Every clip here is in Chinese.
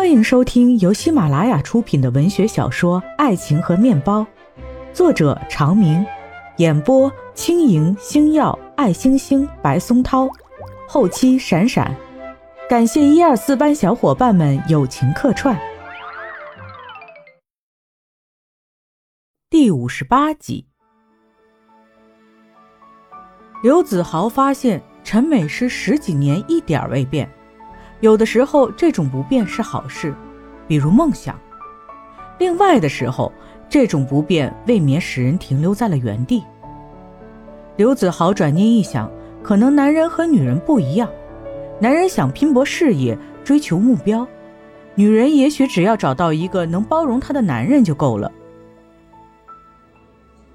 欢迎收听由喜马拉雅出品的文学小说《爱情和面包》，作者长明，演播轻盈、星耀、爱星星、白松涛，后期闪闪，感谢一二四班小伙伴们友情客串。第五十八集，刘子豪发现陈美诗十几年一点未变。有的时候，这种不变是好事，比如梦想；另外的时候，这种不变未免使人停留在了原地。刘子豪转念一想，可能男人和女人不一样，男人想拼搏事业，追求目标；女人也许只要找到一个能包容她的男人就够了。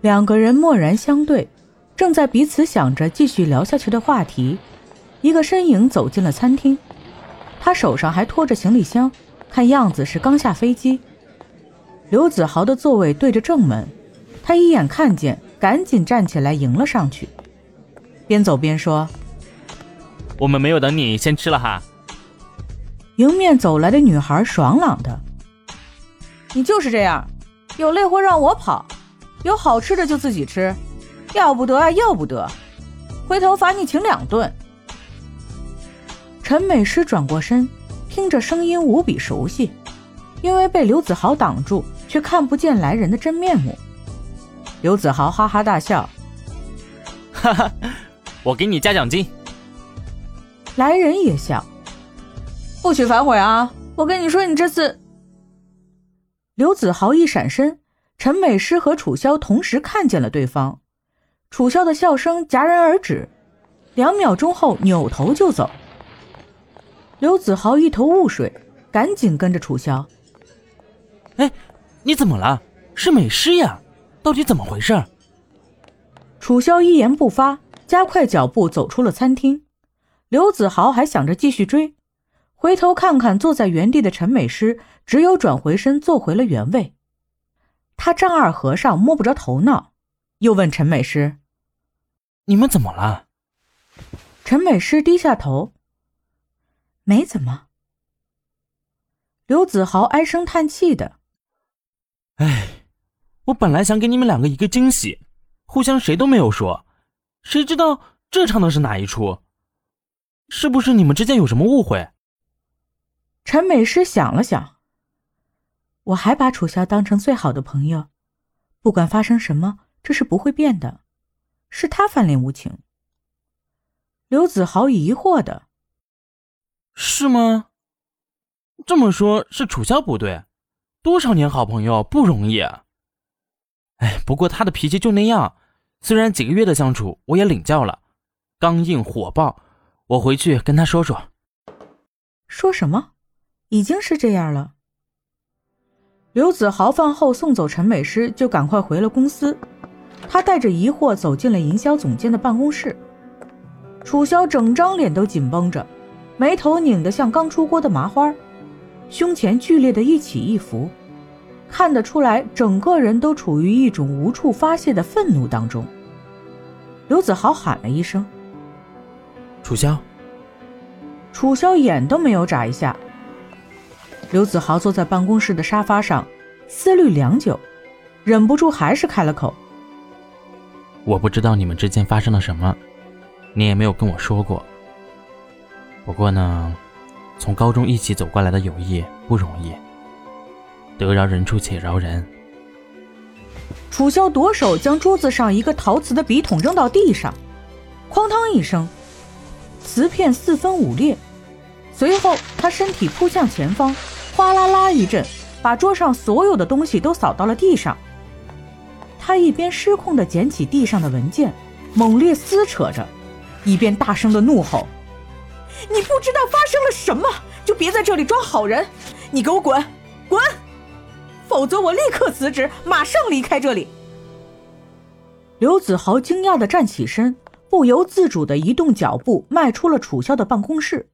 两个人默然相对，正在彼此想着继续聊下去的话题，一个身影走进了餐厅。他手上还拖着行李箱，看样子是刚下飞机。刘子豪的座位对着正门，他一眼看见，赶紧站起来迎了上去，边走边说：“我们没有等你，先吃了哈。”迎面走来的女孩爽朗的：“你就是这样，有累活让我跑，有好吃的就自己吃，要不得啊，要不得，回头罚你请两顿。”陈美诗转过身，听着声音无比熟悉，因为被刘子豪挡住，却看不见来人的真面目。刘子豪哈哈大笑：“哈哈，我给你加奖金。”来人也笑：“不许反悔啊！我跟你说，你这次……”刘子豪一闪身，陈美诗和楚萧同时看见了对方，楚萧的笑声戛然而止，两秒钟后扭头就走。刘子豪一头雾水，赶紧跟着楚萧。哎，你怎么了？是美诗呀，到底怎么回事？楚萧一言不发，加快脚步走出了餐厅。刘子豪还想着继续追，回头看看坐在原地的陈美诗，只有转回身坐回了原位。他丈二和尚摸不着头脑，又问陈美诗：“你们怎么了？”陈美诗低下头。没怎么。刘子豪唉声叹气的：“哎，我本来想给你们两个一个惊喜，互相谁都没有说，谁知道这唱的是哪一出？是不是你们之间有什么误会？”陈美诗想了想：“我还把楚萧当成最好的朋友，不管发生什么，这是不会变的，是他翻脸无情。”刘子豪疑惑的。是吗？这么说，是楚萧不对。多少年好朋友不容易。哎，不过他的脾气就那样。虽然几个月的相处，我也领教了，刚硬火爆。我回去跟他说说。说什么？已经是这样了。刘子豪饭后送走陈美诗，就赶快回了公司。他带着疑惑走进了营销总监的办公室。楚萧整张脸都紧绷着。眉头拧得像刚出锅的麻花，胸前剧烈的一起一伏，看得出来整个人都处于一种无处发泄的愤怒当中。刘子豪喊了一声：“楚萧。”楚萧眼都没有眨一下。刘子豪坐在办公室的沙发上，思虑良久，忍不住还是开了口：“我不知道你们之间发生了什么，你也没有跟我说过。”不过呢，从高中一起走过来的友谊不容易，得饶人处且饶人。楚萧夺手将桌子上一个陶瓷的笔筒扔到地上，哐当一声，瓷片四分五裂。随后他身体扑向前方，哗啦啦一阵，把桌上所有的东西都扫到了地上。他一边失控地捡起地上的文件，猛烈撕扯着，一边大声地怒吼。你不知道发生了什么，就别在这里装好人。你给我滚，滚！否则我立刻辞职，马上离开这里。刘子豪惊讶的站起身，不由自主的移动脚步，迈出了楚萧的办公室。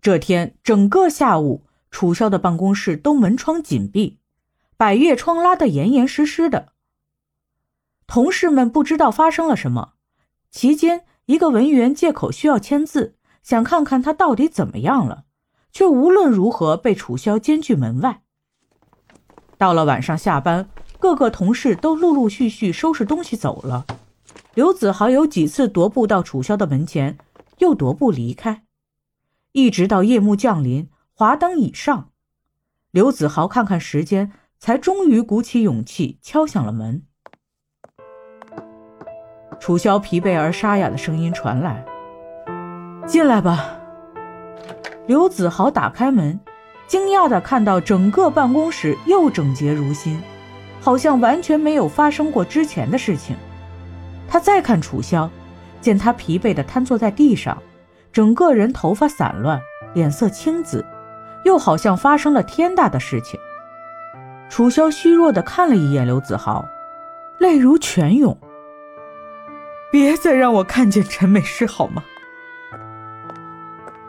这天整个下午，楚萧的办公室都门窗紧闭，百叶窗拉得严严实实的。同事们不知道发生了什么，期间一个文员借口需要签字。想看看他到底怎么样了，却无论如何被楚萧监拒门外。到了晚上下班，各个同事都陆陆续续收拾东西走了。刘子豪有几次踱步到楚萧的门前，又踱步离开，一直到夜幕降临，华灯已上，刘子豪看看时间，才终于鼓起勇气敲响了门。楚萧疲惫而沙哑的声音传来：“进来吧。”刘子豪打开门。惊讶地看到整个办公室又整洁如新，好像完全没有发生过之前的事情。他再看楚萧，见他疲惫地瘫坐在地上，整个人头发散乱，脸色青紫，又好像发生了天大的事情。楚萧虚弱地看了一眼刘子豪，泪如泉涌。别再让我看见陈美诗好吗？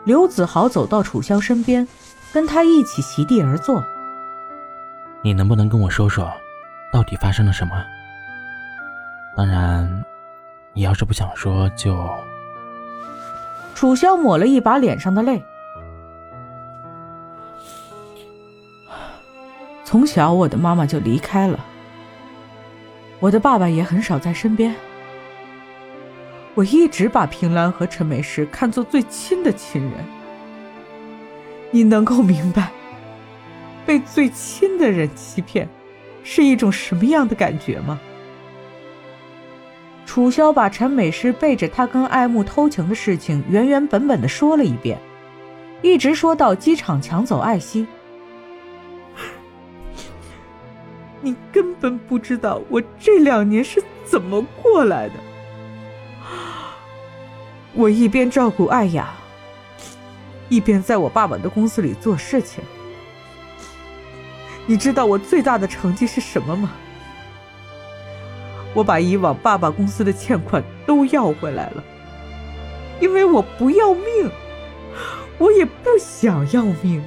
刘子豪走到楚萧身边。跟他一起席地而坐。你能不能跟我说说，到底发生了什么？当然，你要是不想说，就……楚萧抹了一把脸上的泪。从小，我的妈妈就离开了，我的爸爸也很少在身边。我一直把平兰和陈美诗看作最亲的亲人。你能够明白，被最亲的人欺骗，是一种什么样的感觉吗？楚萧把陈美诗背着他跟爱慕偷情的事情原原本本的说了一遍，一直说到机场抢走艾希。你根本不知道我这两年是怎么过来的。我一边照顾艾雅。一边在我爸爸的公司里做事情，你知道我最大的成绩是什么吗？我把以往爸爸公司的欠款都要回来了，因为我不要命，我也不想要命。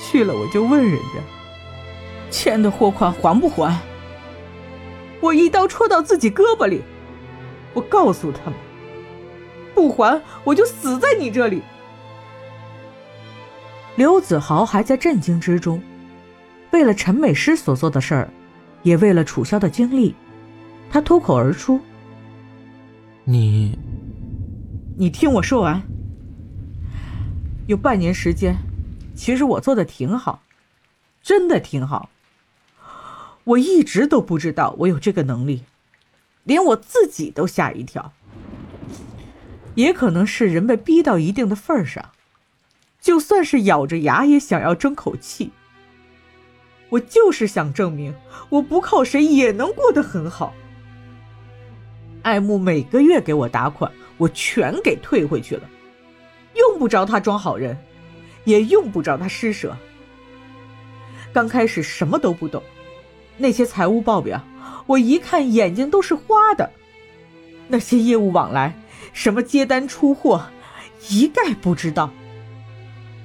去了我就问人家，欠的货款还不还？我一刀戳到自己胳膊里，我告诉他们。不还，我就死在你这里。刘子豪还在震惊之中，为了陈美诗所做的事儿，也为了楚萧的经历，他脱口而出：“你，你听我说完。有半年时间，其实我做的挺好，真的挺好。我一直都不知道我有这个能力，连我自己都吓一跳。”也可能是人被逼到一定的份儿上，就算是咬着牙也想要争口气。我就是想证明，我不靠谁也能过得很好。爱慕每个月给我打款，我全给退回去了，用不着他装好人，也用不着他施舍。刚开始什么都不懂，那些财务报表，我一看眼睛都是花的，那些业务往来。什么接单出货，一概不知道。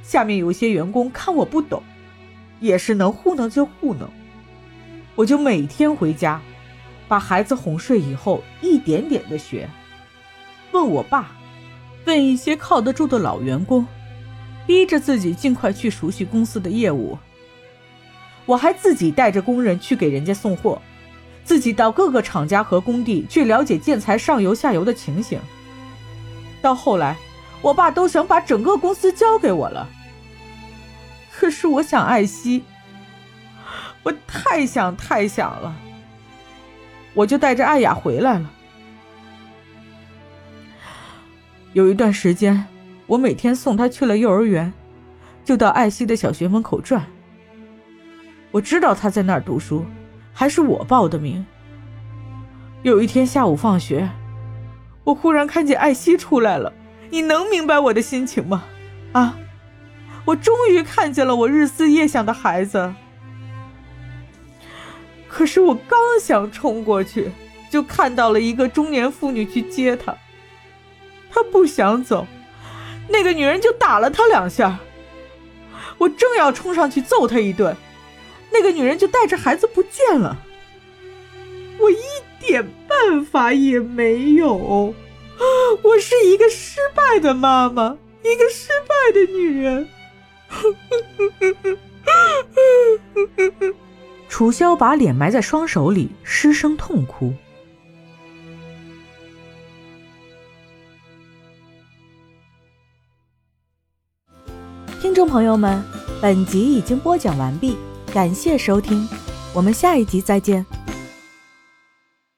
下面有些员工看我不懂，也是能糊弄就糊弄。我就每天回家，把孩子哄睡以后，一点点的学。问我爸，问一些靠得住的老员工，逼着自己尽快去熟悉公司的业务。我还自己带着工人去给人家送货，自己到各个厂家和工地去了解建材上游下游的情形。到后来，我爸都想把整个公司交给我了。可是我想艾希，我太想太想了，我就带着艾雅回来了。有一段时间，我每天送她去了幼儿园，就到艾希的小学门口转。我知道她在那儿读书，还是我报的名。有一天下午放学。我忽然看见艾希出来了，你能明白我的心情吗？啊，我终于看见了我日思夜想的孩子。可是我刚想冲过去，就看到了一个中年妇女去接他。他不想走，那个女人就打了他两下。我正要冲上去揍他一顿，那个女人就带着孩子不见了。我一。点办法也没有，我是一个失败的妈妈，一个失败的女人。楚萧把脸埋在双手里，失声痛哭。听众朋友们，本集已经播讲完毕，感谢收听，我们下一集再见。